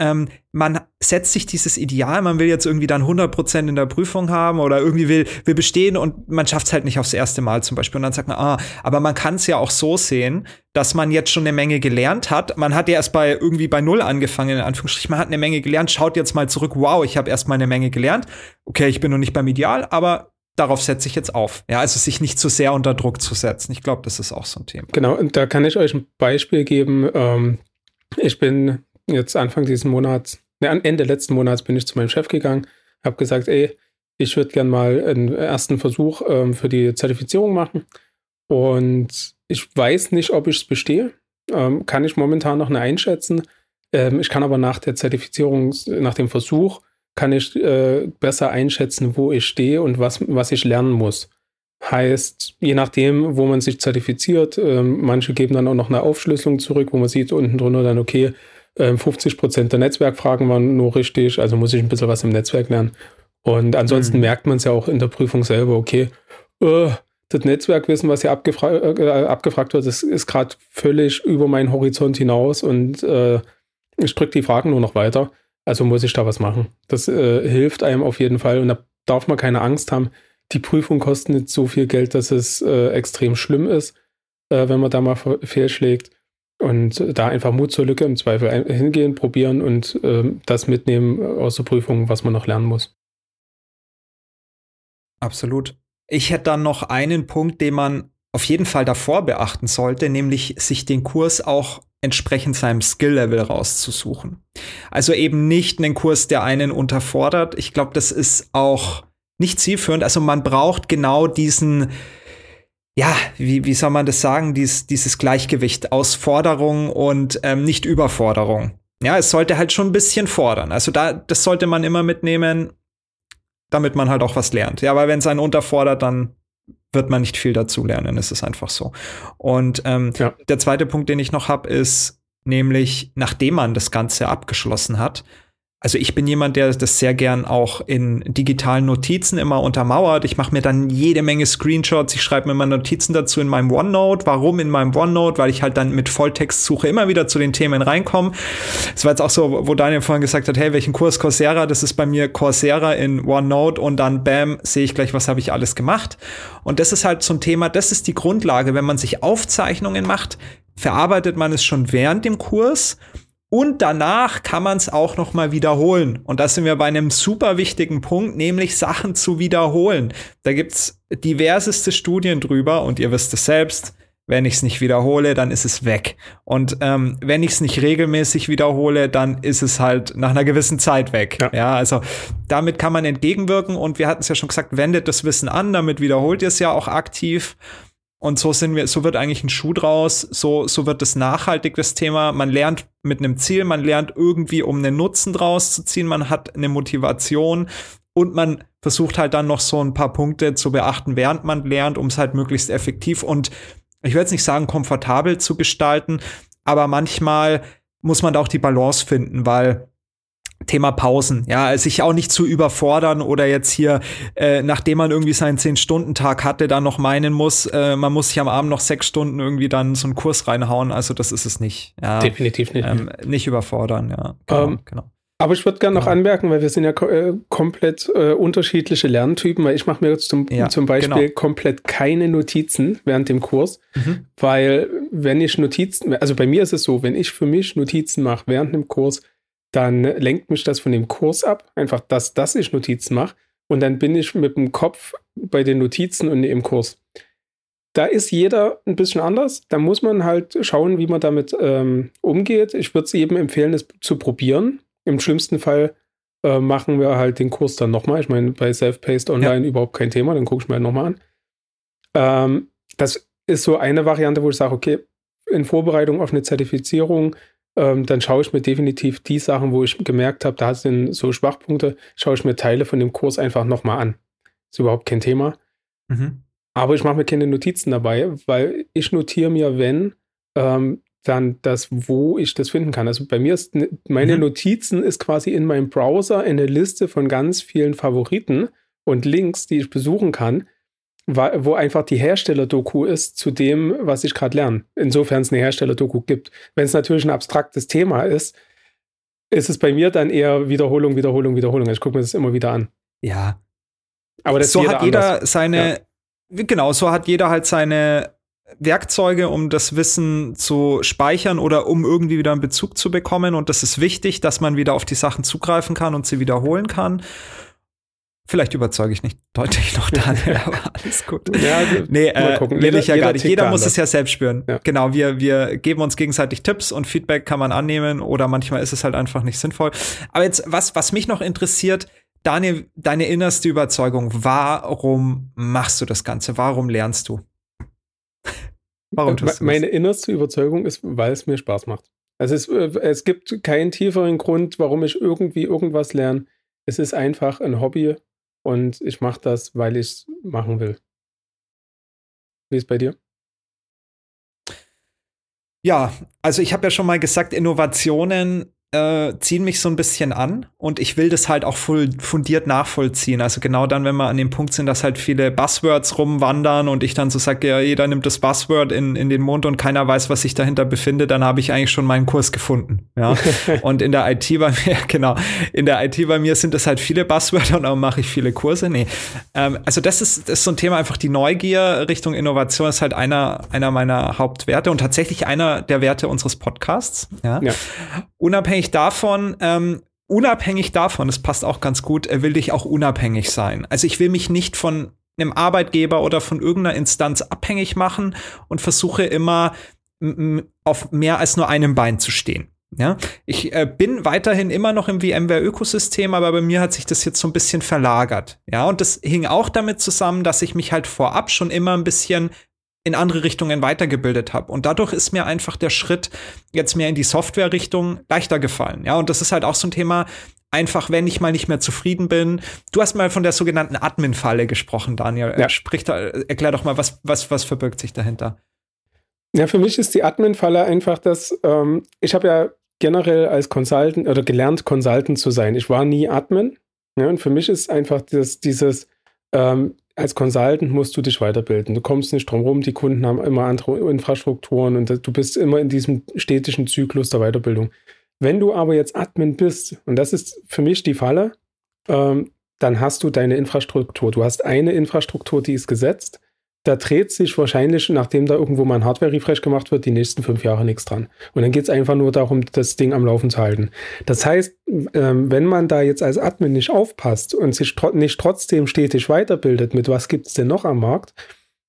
Speaker 2: ähm, man setzt sich dieses Ideal, man will jetzt irgendwie dann 100% in der Prüfung haben oder irgendwie will, will bestehen und man schafft es halt nicht aufs erste Mal zum Beispiel. Und dann sagt man, ah, aber man kann es ja auch so sehen, dass man jetzt schon eine Menge gelernt hat. Man hat ja erst bei irgendwie bei Null angefangen, in Anführungsstrichen. Man hat eine Menge gelernt, schaut jetzt mal zurück, wow, ich habe erst mal eine Menge gelernt. Okay, ich bin noch nicht beim Ideal, aber darauf setze ich jetzt auf. Ja, also sich nicht zu sehr unter Druck zu setzen. Ich glaube, das ist auch so ein Thema.
Speaker 1: Genau, und da kann ich euch ein Beispiel geben. Ähm, ich bin jetzt Anfang diesen Monats, ne, Ende letzten Monats bin ich zu meinem Chef gegangen, habe gesagt, ey, ich würde gerne mal einen ersten Versuch ähm, für die Zertifizierung machen. Und ich weiß nicht, ob ich es bestehe. Ähm, kann ich momentan noch nicht einschätzen. Ähm, ich kann aber nach der Zertifizierung, nach dem Versuch, kann ich äh, besser einschätzen, wo ich stehe und was, was ich lernen muss. Heißt, je nachdem, wo man sich zertifiziert, äh, manche geben dann auch noch eine Aufschlüsselung zurück, wo man sieht unten drunter dann, okay, 50 ähm, Prozent der Netzwerkfragen waren nur richtig, also muss ich ein bisschen was im Netzwerk lernen. Und ansonsten mhm. merkt man es ja auch in der Prüfung selber, okay, uh, das Netzwerkwissen, was hier abgefra äh, abgefragt wird, das ist gerade völlig über meinen Horizont hinaus und äh, ich drücke die Fragen nur noch weiter. Also muss ich da was machen. Das äh, hilft einem auf jeden Fall und da darf man keine Angst haben. Die Prüfung kostet nicht so viel Geld, dass es äh, extrem schlimm ist, äh, wenn man da mal fehlschlägt. Und da einfach Mut zur Lücke im Zweifel hingehen, probieren und äh, das mitnehmen aus der Prüfung, was man noch lernen muss.
Speaker 2: Absolut. Ich hätte dann noch einen Punkt, den man auf jeden Fall davor beachten sollte, nämlich sich den Kurs auch entsprechend seinem Skill-Level rauszusuchen. Also eben nicht einen Kurs, der einen unterfordert. Ich glaube, das ist auch nicht zielführend. Also man braucht genau diesen, ja, wie, wie soll man das sagen, Dies, dieses Gleichgewicht aus Forderung und ähm, nicht Überforderung. Ja, es sollte halt schon ein bisschen fordern. Also da, das sollte man immer mitnehmen, damit man halt auch was lernt. Ja, weil wenn es einen unterfordert, dann wird man nicht viel dazu lernen. Es ist einfach so. Und ähm, ja. der zweite Punkt, den ich noch habe, ist nämlich, nachdem man das Ganze abgeschlossen hat, also ich bin jemand, der das sehr gern auch in digitalen Notizen immer untermauert. Ich mache mir dann jede Menge Screenshots, ich schreibe mir mal Notizen dazu in meinem OneNote. Warum in meinem OneNote? Weil ich halt dann mit Volltextsuche immer wieder zu den Themen reinkomme. Es war jetzt auch so, wo Daniel vorhin gesagt hat, hey, welchen Kurs Coursera? Das ist bei mir Coursera in OneNote und dann bam, sehe ich gleich, was habe ich alles gemacht. Und das ist halt so ein Thema, das ist die Grundlage, wenn man sich Aufzeichnungen macht, verarbeitet man es schon während dem Kurs und danach kann man es auch noch mal wiederholen. Und da sind wir bei einem super wichtigen Punkt, nämlich Sachen zu wiederholen. Da gibt's diverseste Studien drüber und ihr wisst es selbst. Wenn ich es nicht wiederhole, dann ist es weg. Und ähm, wenn ich es nicht regelmäßig wiederhole, dann ist es halt nach einer gewissen Zeit weg. Ja. ja, also damit kann man entgegenwirken. Und wir hatten es ja schon gesagt, wendet das Wissen an, damit wiederholt ihr es ja auch aktiv. Und so sind wir, so wird eigentlich ein Schuh draus, so, so wird es nachhaltig, das Thema. Man lernt mit einem Ziel, man lernt irgendwie, um einen Nutzen draus zu ziehen, man hat eine Motivation und man versucht halt dann noch so ein paar Punkte zu beachten, während man lernt, um es halt möglichst effektiv und ich will jetzt nicht sagen, komfortabel zu gestalten, aber manchmal muss man da auch die Balance finden, weil Thema Pausen, ja, also sich auch nicht zu überfordern oder jetzt hier, äh, nachdem man irgendwie seinen Zehn-Stunden-Tag hatte, dann noch meinen muss, äh, man muss sich am Abend noch sechs Stunden irgendwie dann so einen Kurs reinhauen. Also das ist es nicht. Ja.
Speaker 1: Definitiv nicht.
Speaker 2: Ähm, nicht überfordern, ja.
Speaker 1: Genau, ähm, genau. Aber ich würde gerne noch ja. anmerken, weil wir sind ja äh, komplett äh, unterschiedliche Lerntypen, weil ich mache mir jetzt zum, ja, zum Beispiel genau. komplett keine Notizen während dem Kurs, mhm. weil wenn ich Notizen, also bei mir ist es so, wenn ich für mich Notizen mache während dem Kurs, dann lenkt mich das von dem Kurs ab, einfach dass, dass ich Notizen mache. Und dann bin ich mit dem Kopf bei den Notizen und im Kurs. Da ist jeder ein bisschen anders. Da muss man halt schauen, wie man damit ähm, umgeht. Ich würde es jedem empfehlen, es zu probieren. Im schlimmsten Fall äh, machen wir halt den Kurs dann nochmal. Ich meine, bei Self-Paced Online ja. überhaupt kein Thema, dann gucke ich mir halt nochmal an. Ähm, das ist so eine Variante, wo ich sage, okay, in Vorbereitung auf eine Zertifizierung ähm, dann schaue ich mir definitiv die Sachen, wo ich gemerkt habe, da sind so Schwachpunkte, schaue ich mir Teile von dem Kurs einfach nochmal an. Ist überhaupt kein Thema. Mhm. Aber ich mache mir keine Notizen dabei, weil ich notiere mir, wenn, ähm, dann das, wo ich das finden kann. Also bei mir ist meine mhm. Notizen ist quasi in meinem Browser eine Liste von ganz vielen Favoriten und Links, die ich besuchen kann wo einfach die Hersteller-Doku ist zu dem, was ich gerade lerne. Insofern es eine Hersteller-Doku gibt. Wenn es natürlich ein abstraktes Thema ist, ist es bei mir dann eher Wiederholung, Wiederholung, Wiederholung. Ich gucke mir das immer wieder an.
Speaker 2: Ja. Aber so jeder hat jeder anders. seine, ja. genau, so hat jeder halt seine Werkzeuge, um das Wissen zu speichern oder um irgendwie wieder einen Bezug zu bekommen. Und das ist wichtig, dass man wieder auf die Sachen zugreifen kann und sie wiederholen kann. Vielleicht überzeuge ich nicht deutlich noch Daniel, aber alles gut. Ja, nee, äh, will jeder, ich ja gar nicht. Jeder muss es ja selbst spüren. Ja. Genau, wir, wir geben uns gegenseitig Tipps und Feedback kann man annehmen oder manchmal ist es halt einfach nicht sinnvoll. Aber jetzt, was, was mich noch interessiert, Daniel, deine innerste Überzeugung, warum machst du das Ganze? Warum lernst du?
Speaker 1: warum tust du Meine das? innerste Überzeugung ist, weil es mir Spaß macht. Also es, äh, es gibt keinen tieferen Grund, warum ich irgendwie irgendwas lerne. Es ist einfach ein Hobby und ich mache das, weil ich es machen will. Wie ist bei dir?
Speaker 2: Ja, also ich habe ja schon mal gesagt, Innovationen äh, ziehen mich so ein bisschen an und ich will das halt auch fundiert nachvollziehen. Also genau dann, wenn wir an dem Punkt sind, dass halt viele Buzzwords rumwandern und ich dann so sage, ja, jeder nimmt das Buzzword in, in den Mund und keiner weiß, was sich dahinter befindet, dann habe ich eigentlich schon meinen Kurs gefunden. Ja. und in der IT bei mir, genau, in der IT bei mir sind das halt viele Buzzwörter und dann mache ich viele Kurse. Nee. Ähm, also das ist, das ist so ein Thema, einfach die Neugier Richtung Innovation ist halt einer, einer meiner Hauptwerte und tatsächlich einer der Werte unseres Podcasts. Ja. ja. Unabhängig unabhängig davon, ähm, unabhängig davon, das passt auch ganz gut, äh, will ich auch unabhängig sein. Also ich will mich nicht von einem Arbeitgeber oder von irgendeiner Instanz abhängig machen und versuche immer auf mehr als nur einem Bein zu stehen. Ja, ich äh, bin weiterhin immer noch im VMware-Ökosystem, aber bei mir hat sich das jetzt so ein bisschen verlagert. Ja, und das hing auch damit zusammen, dass ich mich halt vorab schon immer ein bisschen in andere Richtungen weitergebildet habe. Und dadurch ist mir einfach der Schritt jetzt mehr in die Software-Richtung leichter gefallen. Ja, und das ist halt auch so ein Thema, einfach, wenn ich mal nicht mehr zufrieden bin. Du hast mal von der sogenannten Admin-Falle gesprochen, Daniel. Ja. Sprich da, erklär doch mal, was, was, was verbirgt sich dahinter?
Speaker 1: Ja, für mich ist die Admin-Falle einfach, dass ähm, ich habe ja generell als Consultant oder gelernt, Consultant zu sein. Ich war nie Admin. Ja, und für mich ist einfach das, dieses, ähm, als Consultant musst du dich weiterbilden. Du kommst nicht drum rum, die Kunden haben immer andere Infrastrukturen und du bist immer in diesem städtischen Zyklus der Weiterbildung. Wenn du aber jetzt Admin bist, und das ist für mich die Falle, ähm, dann hast du deine Infrastruktur. Du hast eine Infrastruktur, die ist gesetzt da dreht sich wahrscheinlich, nachdem da irgendwo mal ein Hardware-Refresh gemacht wird, die nächsten fünf Jahre nichts dran. Und dann geht es einfach nur darum, das Ding am Laufen zu halten. Das heißt, ähm, wenn man da jetzt als Admin nicht aufpasst und sich nicht trotzdem stetig weiterbildet, mit was gibt es denn noch am Markt,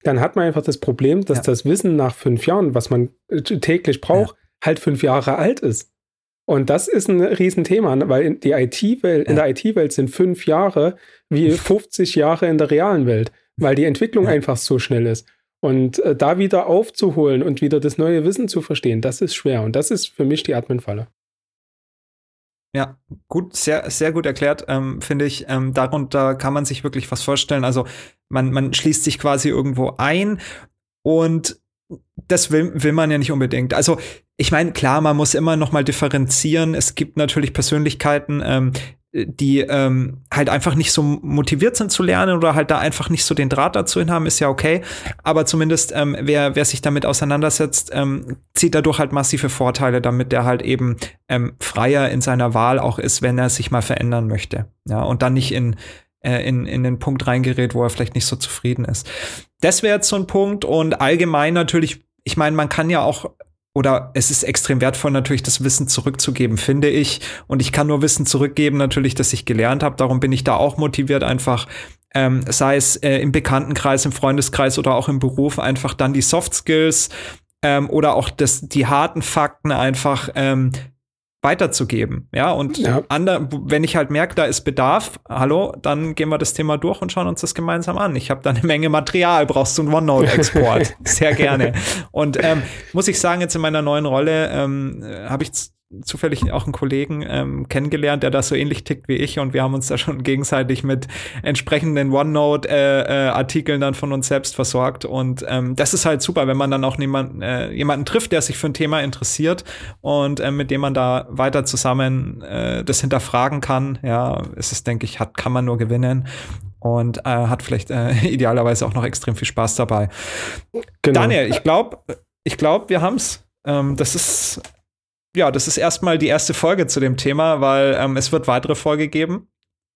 Speaker 1: dann hat man einfach das Problem, dass ja. das Wissen nach fünf Jahren, was man äh, täglich braucht, ja. halt fünf Jahre alt ist. Und das ist ein Riesenthema, weil in, die IT-Welt, ja. in der IT-Welt sind fünf Jahre wie 50 Jahre in der realen Welt weil die Entwicklung ja. einfach so schnell ist. Und äh, da wieder aufzuholen und wieder das neue Wissen zu verstehen, das ist schwer. Und das ist für mich die Admin-Falle.
Speaker 2: Ja, gut, sehr, sehr gut erklärt, ähm, finde ich. Ähm, darunter kann man sich wirklich was vorstellen. Also man, man schließt sich quasi irgendwo ein und das will, will man ja nicht unbedingt. Also ich meine, klar, man muss immer noch mal differenzieren. Es gibt natürlich Persönlichkeiten, ähm, die ähm, halt einfach nicht so motiviert sind zu lernen oder halt da einfach nicht so den Draht dazu hin haben, ist ja okay. Aber zumindest, ähm, wer, wer sich damit auseinandersetzt, ähm, zieht dadurch halt massive Vorteile, damit der halt eben ähm, freier in seiner Wahl auch ist, wenn er sich mal verändern möchte. Ja, und dann nicht in, äh, in, in den Punkt reingerät, wo er vielleicht nicht so zufrieden ist. Das wäre jetzt so ein Punkt und allgemein natürlich, ich meine, man kann ja auch oder es ist extrem wertvoll, natürlich das Wissen zurückzugeben, finde ich. Und ich kann nur Wissen zurückgeben, natürlich, dass ich gelernt habe. Darum bin ich da auch motiviert, einfach, ähm, sei es äh, im Bekanntenkreis, im Freundeskreis oder auch im Beruf, einfach dann die Soft Skills ähm, oder auch das, die harten Fakten einfach ähm, weiterzugeben. Ja, und ja. Ander, wenn ich halt merke, da ist Bedarf, hallo, dann gehen wir das Thema durch und schauen uns das gemeinsam an. Ich habe da eine Menge Material, brauchst du einen OneNote-Export? Sehr gerne. Und ähm, muss ich sagen, jetzt in meiner neuen Rolle ähm, habe ich zufällig auch einen Kollegen ähm, kennengelernt, der da so ähnlich tickt wie ich und wir haben uns da schon gegenseitig mit entsprechenden OneNote-Artikeln äh, äh, dann von uns selbst versorgt und ähm, das ist halt super, wenn man dann auch jemand, äh, jemanden trifft, der sich für ein Thema interessiert und äh, mit dem man da weiter zusammen äh, das hinterfragen kann. Ja, ist es, denke ich, hat, kann man nur gewinnen und äh, hat vielleicht äh, idealerweise auch noch extrem viel Spaß dabei. Genau. Daniel, ich glaube, ich glaube, wir haben's. Ähm, das ist ja, das ist erstmal die erste Folge zu dem Thema, weil ähm, es wird weitere Folge geben.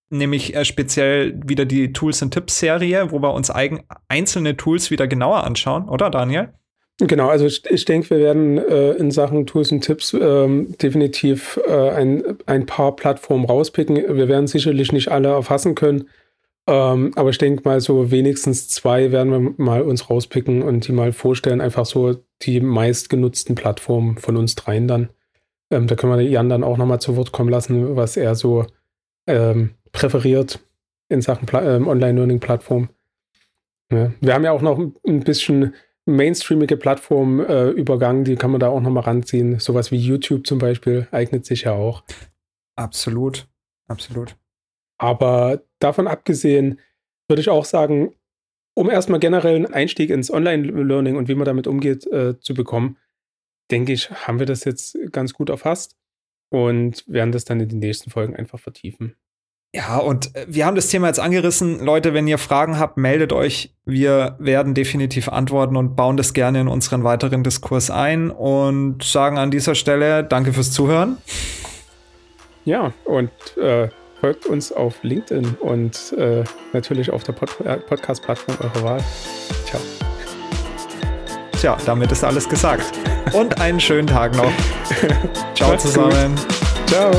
Speaker 2: Nämlich äh, speziell wieder die Tools und Tipps Serie, wo wir uns eigen einzelne Tools wieder genauer anschauen, oder Daniel?
Speaker 1: Genau, also ich, ich denke, wir werden äh, in Sachen Tools und Tipps ähm, definitiv äh, ein, ein paar Plattformen rauspicken. Wir werden sicherlich nicht alle erfassen können, ähm, aber ich denke mal, so wenigstens zwei werden wir mal uns rauspicken und die mal vorstellen. Einfach so die meistgenutzten Plattformen von uns dreien dann. Ähm, da können wir Jan dann auch nochmal zu Wort kommen lassen, was er so ähm, präferiert in Sachen ähm, Online-Learning-Plattform. Ja. Wir haben ja auch noch ein bisschen mainstreamige Plattform äh, übergangen, die kann man da auch nochmal ranziehen. Sowas wie YouTube zum Beispiel eignet sich ja auch.
Speaker 2: Absolut, absolut.
Speaker 1: Aber davon abgesehen würde ich auch sagen, um erstmal generell einen Einstieg ins Online-Learning und wie man damit umgeht, äh, zu bekommen, denke ich, haben wir das jetzt ganz gut erfasst und werden das dann in den nächsten Folgen einfach vertiefen.
Speaker 2: Ja, und äh, wir haben das Thema jetzt angerissen. Leute, wenn ihr Fragen habt, meldet euch. Wir werden definitiv antworten und bauen das gerne in unseren weiteren Diskurs ein und sagen an dieser Stelle Danke fürs Zuhören.
Speaker 1: Ja, und äh, folgt uns auf LinkedIn und äh, natürlich auf der Pod äh, Podcast-Plattform eurer Wahl. Ciao.
Speaker 2: Tja, damit ist alles gesagt. Und einen schönen Tag noch. Ciao zusammen.
Speaker 1: Gut. Ciao.